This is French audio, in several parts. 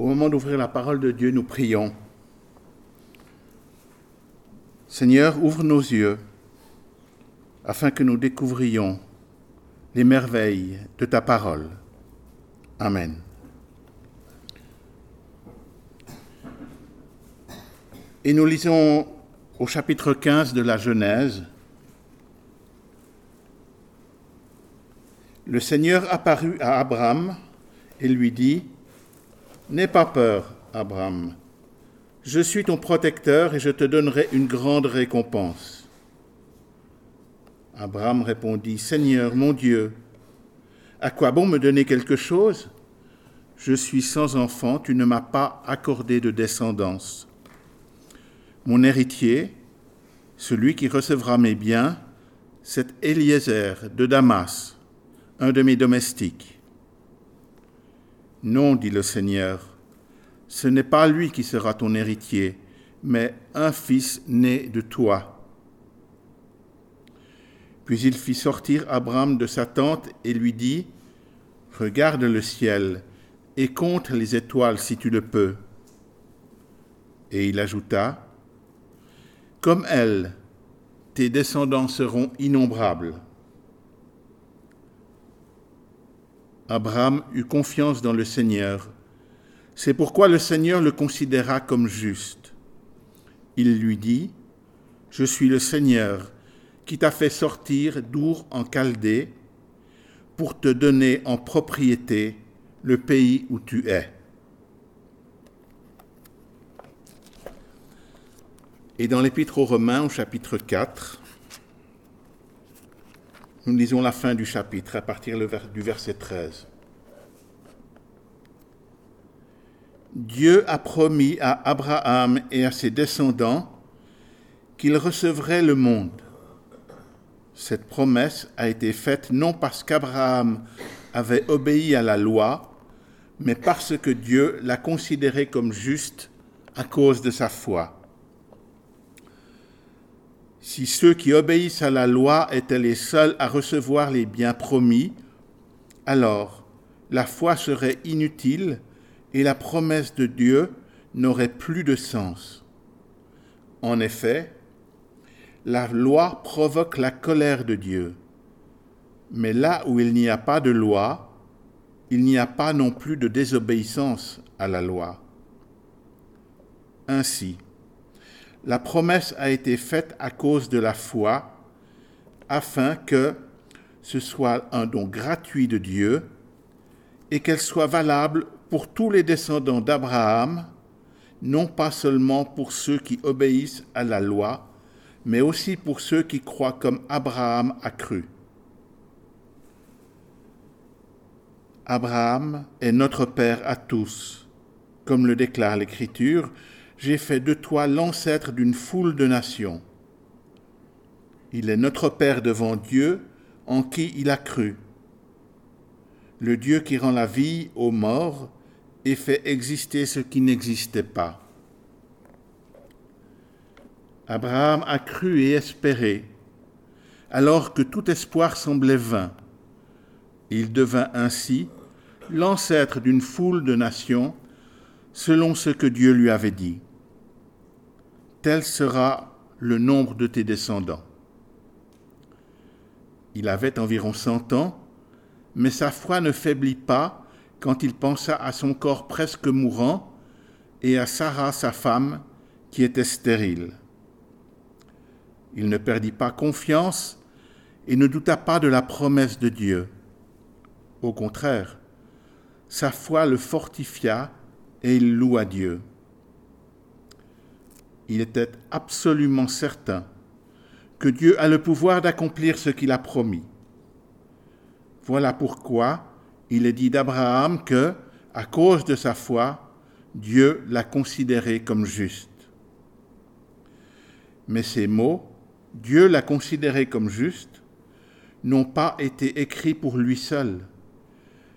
Au moment d'ouvrir la parole de Dieu, nous prions. Seigneur, ouvre nos yeux afin que nous découvrions les merveilles de ta parole. Amen. Et nous lisons au chapitre 15 de la Genèse. Le Seigneur apparut à Abraham et lui dit, N'aie pas peur, Abraham, je suis ton protecteur et je te donnerai une grande récompense. Abraham répondit, Seigneur, mon Dieu, à quoi bon me donner quelque chose? Je suis sans enfant, tu ne m'as pas accordé de descendance. Mon héritier, celui qui recevra mes biens, c'est Eliezer de Damas, un de mes domestiques. Non, dit le Seigneur, ce n'est pas lui qui sera ton héritier, mais un fils né de toi. Puis il fit sortir Abraham de sa tente et lui dit, Regarde le ciel et compte les étoiles si tu le peux. Et il ajouta, Comme elles, tes descendants seront innombrables. Abraham eut confiance dans le Seigneur. C'est pourquoi le Seigneur le considéra comme juste. Il lui dit, Je suis le Seigneur qui t'a fait sortir d'Our en Chaldée pour te donner en propriété le pays où tu es. Et dans l'Épître aux Romains au chapitre 4, nous lisons la fin du chapitre à partir du verset 13. Dieu a promis à Abraham et à ses descendants qu'il recevrait le monde. Cette promesse a été faite non parce qu'Abraham avait obéi à la loi, mais parce que Dieu l'a considéré comme juste à cause de sa foi. Si ceux qui obéissent à la loi étaient les seuls à recevoir les biens promis, alors la foi serait inutile et la promesse de Dieu n'aurait plus de sens. En effet, la loi provoque la colère de Dieu. Mais là où il n'y a pas de loi, il n'y a pas non plus de désobéissance à la loi. Ainsi, la promesse a été faite à cause de la foi, afin que ce soit un don gratuit de Dieu et qu'elle soit valable pour tous les descendants d'Abraham, non pas seulement pour ceux qui obéissent à la loi, mais aussi pour ceux qui croient comme Abraham a cru. Abraham est notre Père à tous, comme le déclare l'Écriture, j'ai fait de toi l'ancêtre d'une foule de nations. Il est notre Père devant Dieu, en qui il a cru. Le Dieu qui rend la vie aux morts et fait exister ce qui n'existait pas. Abraham a cru et espéré, alors que tout espoir semblait vain. Il devint ainsi l'ancêtre d'une foule de nations, selon ce que Dieu lui avait dit tel sera le nombre de tes descendants. Il avait environ cent ans, mais sa foi ne faiblit pas quand il pensa à son corps presque mourant et à Sarah, sa femme, qui était stérile. Il ne perdit pas confiance et ne douta pas de la promesse de Dieu. Au contraire, sa foi le fortifia et il loua Dieu il était absolument certain que Dieu a le pouvoir d'accomplir ce qu'il a promis. Voilà pourquoi il est dit d'Abraham que, à cause de sa foi, Dieu l'a considéré comme juste. Mais ces mots, Dieu l'a considéré comme juste, n'ont pas été écrits pour lui seul.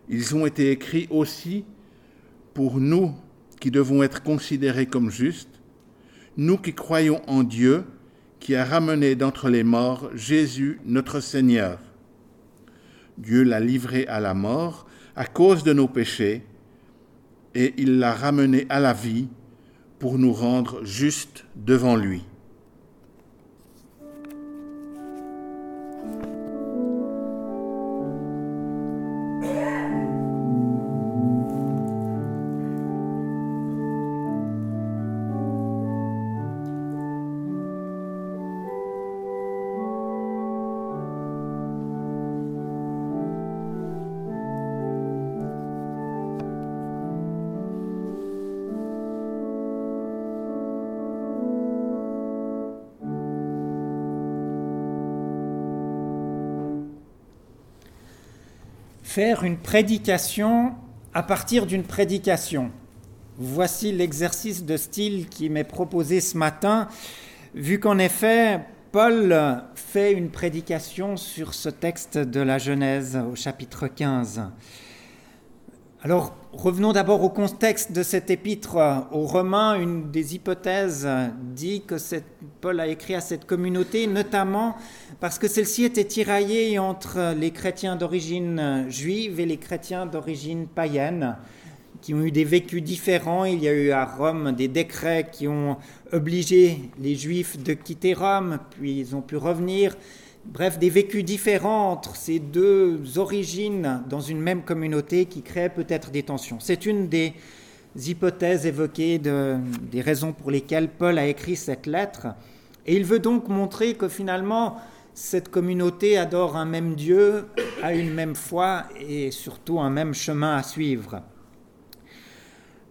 Ils ont été écrits aussi pour nous qui devons être considérés comme justes nous qui croyons en Dieu, qui a ramené d'entre les morts Jésus notre Seigneur. Dieu l'a livré à la mort à cause de nos péchés, et il l'a ramené à la vie pour nous rendre justes devant lui. Faire une prédication à partir d'une prédication. Voici l'exercice de style qui m'est proposé ce matin, vu qu'en effet, Paul fait une prédication sur ce texte de la Genèse au chapitre 15. Alors, revenons d'abord au contexte de cet épître aux Romains. Une des hypothèses dit que Paul a écrit à cette communauté, notamment parce que celle-ci était tiraillée entre les chrétiens d'origine juive et les chrétiens d'origine païenne, qui ont eu des vécus différents. Il y a eu à Rome des décrets qui ont obligé les juifs de quitter Rome, puis ils ont pu revenir. Bref, des vécus différents entre ces deux origines dans une même communauté qui créent peut-être des tensions. C'est une des hypothèses évoquées des raisons pour lesquelles Paul a écrit cette lettre. Et il veut donc montrer que finalement, cette communauté adore un même Dieu, a une même foi et surtout un même chemin à suivre.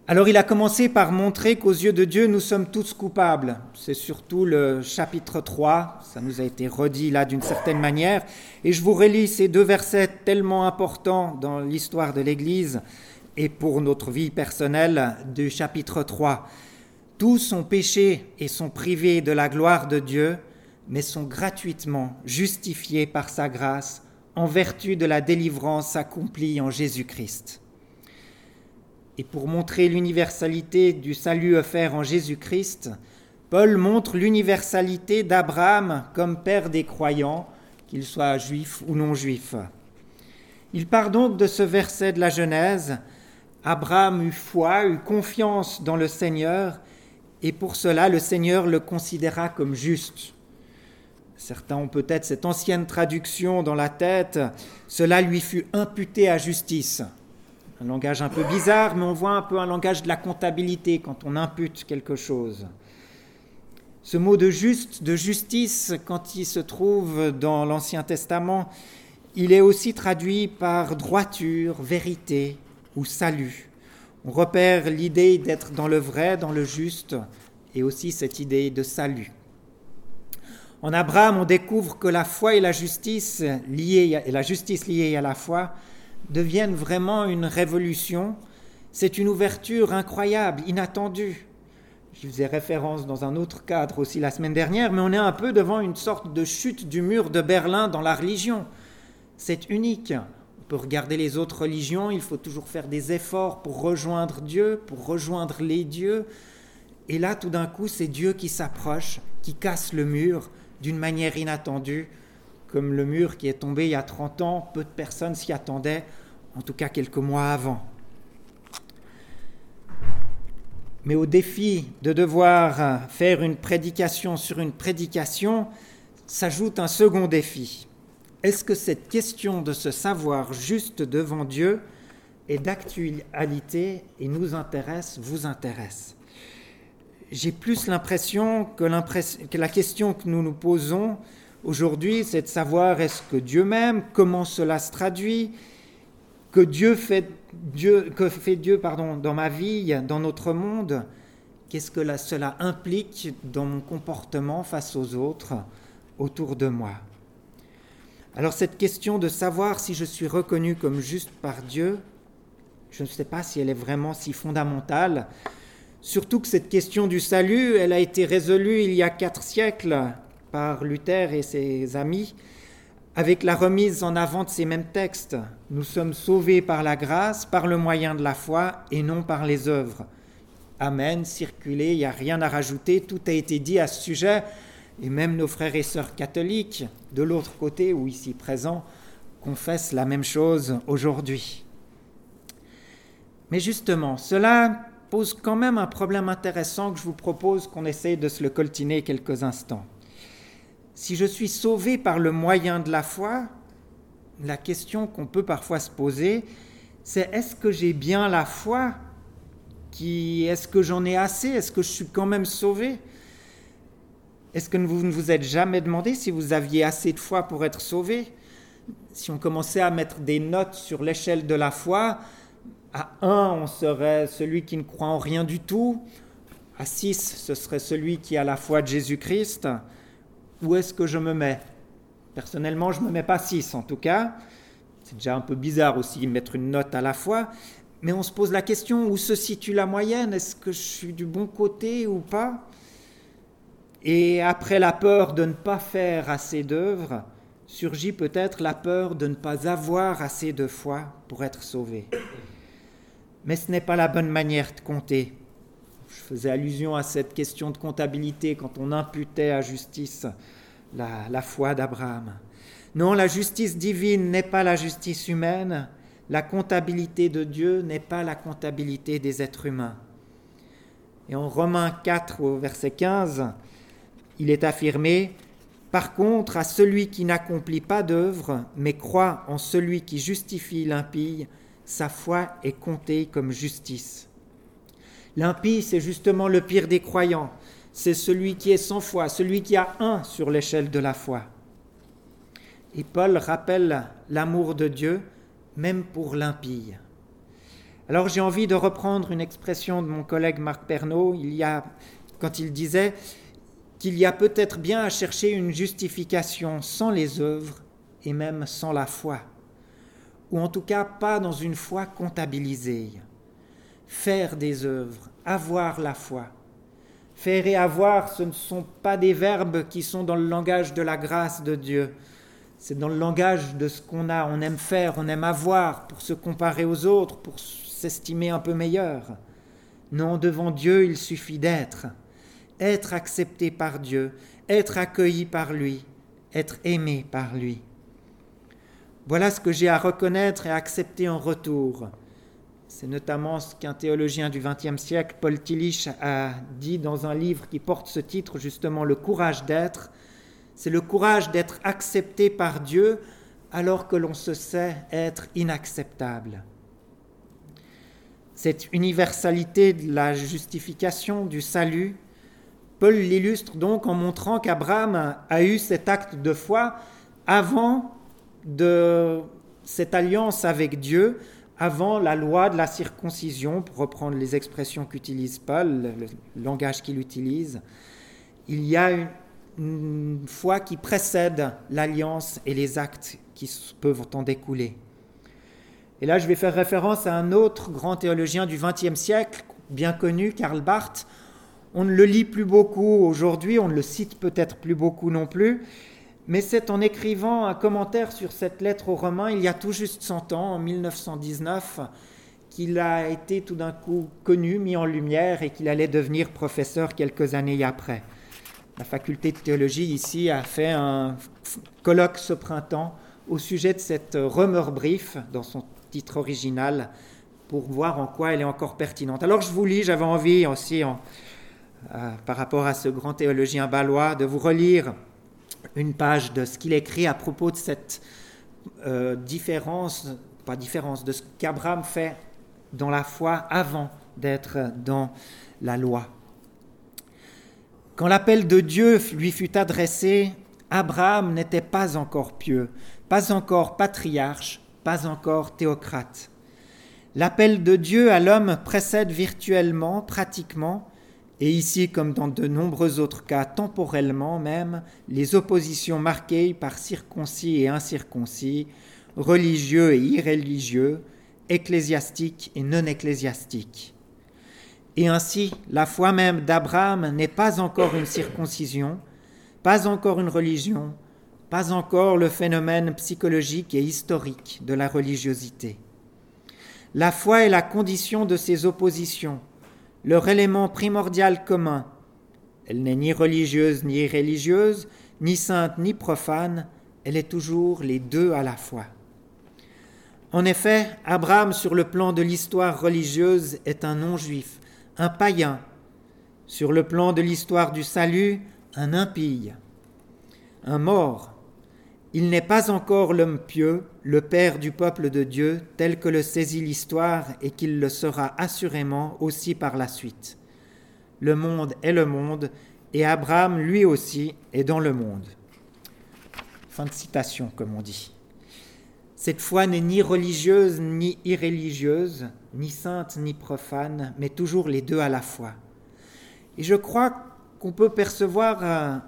Alors il a commencé par montrer qu'aux yeux de Dieu, nous sommes tous coupables. C'est surtout le chapitre 3, ça nous a été redit là d'une certaine manière. Et je vous relis ces deux versets tellement importants dans l'histoire de l'Église et pour notre vie personnelle du chapitre 3. Tous ont péché et sont privés de la gloire de Dieu, mais sont gratuitement justifiés par sa grâce en vertu de la délivrance accomplie en Jésus-Christ. Et pour montrer l'universalité du salut offert en Jésus-Christ, Paul montre l'universalité d'Abraham comme père des croyants, qu'ils soient juifs ou non juifs. Il part donc de ce verset de la Genèse. Abraham eut foi, eut confiance dans le Seigneur, et pour cela le Seigneur le considéra comme juste. Certains ont peut-être cette ancienne traduction dans la tête, cela lui fut imputé à justice un langage un peu bizarre, mais on voit un peu un langage de la comptabilité quand on impute quelque chose. Ce mot de juste, de justice, quand il se trouve dans l'Ancien Testament, il est aussi traduit par droiture, vérité ou salut. On repère l'idée d'être dans le vrai, dans le juste, et aussi cette idée de salut. En Abraham, on découvre que la foi et la justice liées, et la justice liée à la foi deviennent vraiment une révolution. C'est une ouverture incroyable, inattendue. Je faisais référence dans un autre cadre aussi la semaine dernière, mais on est un peu devant une sorte de chute du mur de Berlin dans la religion. C'est unique. On peut regarder les autres religions, il faut toujours faire des efforts pour rejoindre Dieu, pour rejoindre les dieux. Et là, tout d'un coup, c'est Dieu qui s'approche, qui casse le mur d'une manière inattendue comme le mur qui est tombé il y a 30 ans, peu de personnes s'y attendaient, en tout cas quelques mois avant. Mais au défi de devoir faire une prédication sur une prédication, s'ajoute un second défi. Est-ce que cette question de se savoir juste devant Dieu est d'actualité et nous intéresse, vous intéresse? J'ai plus l'impression que, la question que nous nous posons, Aujourd'hui, c'est de savoir est-ce que Dieu m'aime, comment cela se traduit, que Dieu fait Dieu, que fait Dieu pardon, dans ma vie, dans notre monde, qu'est-ce que cela implique dans mon comportement face aux autres autour de moi? Alors cette question de savoir si je suis reconnu comme juste par Dieu, je ne sais pas si elle est vraiment si fondamentale, surtout que cette question du salut, elle a été résolue il y a quatre siècles par Luther et ses amis avec la remise en avant de ces mêmes textes. Nous sommes sauvés par la grâce, par le moyen de la foi et non par les œuvres. Amen, circulez, il n'y a rien à rajouter, tout a été dit à ce sujet, et même nos frères et sœurs catholiques, de l'autre côté ou ici présents, confessent la même chose aujourd'hui. Mais justement, cela pose quand même un problème intéressant que je vous propose qu'on essaye de se le coltiner quelques instants. Si je suis sauvé par le moyen de la foi, la question qu'on peut parfois se poser, c'est est-ce que j'ai bien la foi Est-ce que j'en ai assez? Est-ce que je suis quand même sauvé? Est-ce que vous ne vous êtes jamais demandé si vous aviez assez de foi pour être sauvé? Si on commençait à mettre des notes sur l'échelle de la foi, à 1, on serait celui qui ne croit en rien du tout. À 6, ce serait celui qui a la foi de Jésus-Christ. Où est-ce que je me mets Personnellement, je ne me mets pas 6 en tout cas. C'est déjà un peu bizarre aussi mettre une note à la fois. Mais on se pose la question, où se situe la moyenne? Est-ce que je suis du bon côté ou pas? Et après la peur de ne pas faire assez d'œuvres, surgit peut-être la peur de ne pas avoir assez de foi pour être sauvé mais ce n'est pas la bonne manière de compter. Je faisais allusion à cette question de comptabilité quand on imputait à justice la, foi d'Abraham. Non, la justice divine n'est pas la justice humaine, la comptabilité de Dieu n'est pas la comptabilité des êtres humains. Et en Romains 4 au verset 15, il est affirmé, Par contre, à celui qui n'accomplit pas d'œuvre, mais croit en celui qui justifie l'impie, sa foi est comptée comme justice. L'impie, c'est justement le pire des croyants. C'est celui qui est sans foi, celui qui a un sur l'échelle de la foi. Et Paul rappelle l'amour de Dieu, même pour l'impie. Alors j'ai envie de reprendre une expression de mon collègue Marc Pernaud, il y a, quand il disait qu'il y a peut-être bien à chercher une justification sans les œuvres et même sans la foi ou en tout cas pas dans une foi comptabilisée. Faire des œuvres, avoir la foi. Faire et avoir, ce ne sont pas des verbes qui sont dans le langage de la grâce de Dieu. C'est dans le langage de ce qu'on a. On aime faire, on aime avoir pour se comparer aux autres, pour s'estimer un peu meilleur. Non, devant Dieu, il suffit d'être. Être accepté par Dieu, être accueilli par lui, être aimé par lui. Voilà ce que j'ai à reconnaître et à accepter en retour. C'est notamment ce qu'un théologien du XXe siècle, Paul Tillich, a dit dans un livre qui porte ce titre, justement, Le courage d'être. C'est le courage d'être accepté par Dieu alors que l'on se sait être inacceptable. Cette universalité de la justification, du salut, Paul l'illustre donc en montrant qu'Abraham a eu cet acte de foi avant de cette alliance avec Dieu avant la loi de la circoncision, pour reprendre les expressions qu'utilise Paul, le, langage qu'il utilise. Il y a une, foi qui précède l'alliance et les actes qui peuvent en découler. Et là, je vais faire référence à un autre grand théologien du XXe siècle, bien connu, Karl Barth. On ne le lit plus beaucoup aujourd'hui, on ne le cite peut-être plus beaucoup non plus, mais c'est en écrivant un commentaire sur cette lettre aux Romains il y a tout juste 100 ans, en 1919, qu'il a été tout d'un coup connu, mis en lumière et qu'il allait devenir professeur quelques années après. La faculté de théologie ici a fait un colloque ce printemps au sujet de cette rumeur brief dans son titre original pour voir en quoi elle est encore pertinente. Alors je vous lis, j'avais envie aussi, euh, par rapport à ce grand théologien balois, de vous relire une page de ce qu'il écrit à propos de cette euh, différence, pas différence, de ce qu'Abraham fait dans la foi avant d'être dans la loi. Quand l'appel de Dieu lui fut adressé, Abraham n'était pas encore pieux, pas encore patriarche, pas encore théocrate. L'appel de Dieu à l'homme précède virtuellement, pratiquement, et ici, comme dans de nombreux autres cas, temporellement même, les oppositions marquées par circoncis et incirconcis, religieux et irréligieux, ecclésiastiques et non ecclésiastiques. Et ainsi, la foi même d'Abraham n'est pas encore une circoncision, pas encore une religion, pas encore le phénomène psychologique et historique de la religiosité. La foi est la condition de ces oppositions, leur élément primordial commun. Elle n'est ni religieuse ni irréligieuse, ni sainte ni profane, elle est toujours les deux à la fois. En effet, Abraham, sur le plan de l'histoire religieuse, est un non-juif, un païen. Sur le plan de l'histoire du salut, un impie, un mort. Il n'est pas encore l'homme pieux, le père du peuple de Dieu, tel que le saisit l'histoire et qu'il le sera assurément aussi par la suite. Le monde est le monde, et Abraham, lui aussi, est dans le monde. Fin de citation, comme on dit. Cette foi n'est ni religieuse ni irréligieuse, ni sainte ni profane, mais toujours les deux à la fois. Et je crois qu'on peut percevoir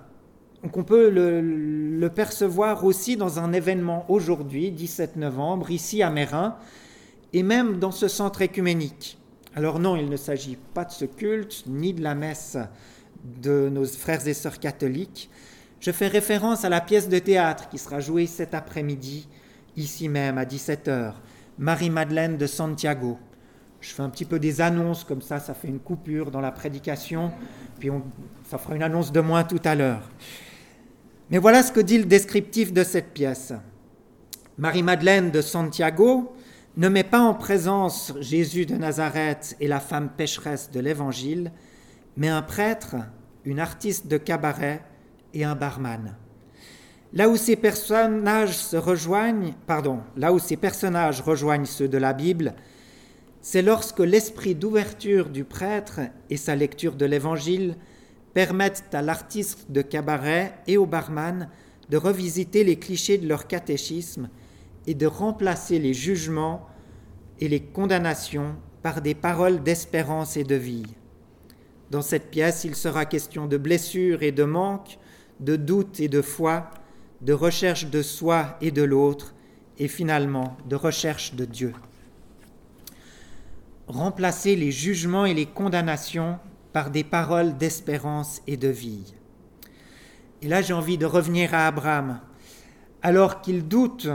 qu'on peut le, percevoir aussi dans un événement aujourd'hui, 17 novembre, ici à Mérin, et même dans ce centre écuménique. Alors non, il ne s'agit pas de ce culte, ni de la messe de nos frères et sœurs catholiques. Je fais référence à la pièce de théâtre qui sera jouée cet après-midi, ici même, à 17h, Marie-Madeleine de Santiago. Je fais un petit peu des annonces, comme ça, ça fait une coupure dans la prédication, puis ça fera une annonce de moins tout à l'heure. Mais voilà ce que dit le descriptif de cette pièce. Marie-Madeleine de Santiago ne met pas en présence Jésus de Nazareth et la femme pécheresse de l'Évangile, mais un prêtre, une artiste de cabaret et un barman. Là où ces personnages se rejoignent, pardon, là où ces personnages rejoignent ceux de la Bible, c'est lorsque l'esprit d'ouverture du prêtre et sa lecture de l'Évangile permettent à l'artiste de cabaret et au barman de revisiter les clichés de leur catéchisme et de remplacer les jugements et les condamnations par des paroles d'espérance et de vie. Dans cette pièce, il sera question de blessures et de manque, de doute et de foi, de recherche de soi et de l'autre, et finalement de recherche de Dieu remplacer les jugements et les condamnations par des paroles d'espérance et de vie. Et là, j'ai envie de revenir à Abraham. Alors qu'il doute,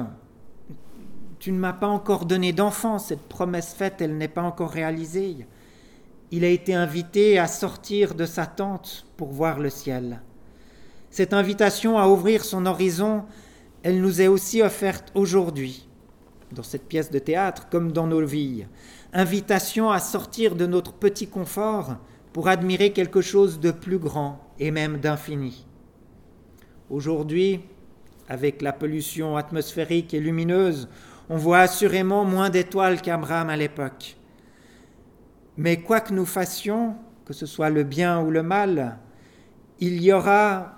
tu ne m'as pas encore donné d'enfant, cette promesse faite, elle n'est pas encore réalisée. Il a été invité à sortir de sa tente pour voir le ciel. Cette invitation à ouvrir son horizon, elle nous est aussi offerte aujourd'hui, dans cette pièce de théâtre comme dans nos vies invitation à sortir de notre petit confort pour admirer quelque chose de plus grand et même d'infini. Aujourd'hui, avec la pollution atmosphérique et lumineuse, on voit assurément moins d'étoiles qu'Abraham à l'époque. Mais quoi que nous fassions, que ce soit le bien ou le mal, il y aura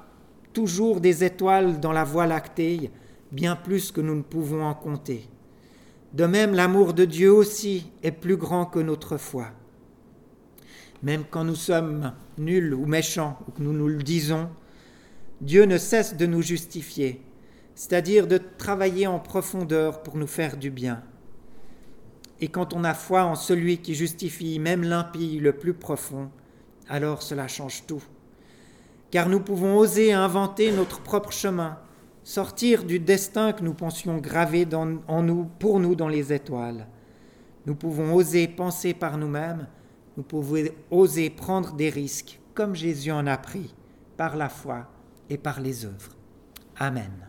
toujours des étoiles dans la Voie lactée, bien plus que nous ne pouvons en compter. De même, l'amour de Dieu aussi est plus grand que notre foi. Même quand nous sommes nuls ou méchants, ou que nous nous le disons, Dieu ne cesse de nous justifier, c'est-à-dire de travailler en profondeur pour nous faire du bien. Et quand on a foi en celui qui justifie même l'impie le plus profond, alors cela change tout. Car nous pouvons oser inventer notre propre chemin, sortir du destin que nous pensions gravé en nous, pour nous dans les étoiles. Nous pouvons oser penser par nous-mêmes, nous pouvons oser prendre des risques, comme Jésus en a pris, par la foi et par les œuvres. Amen.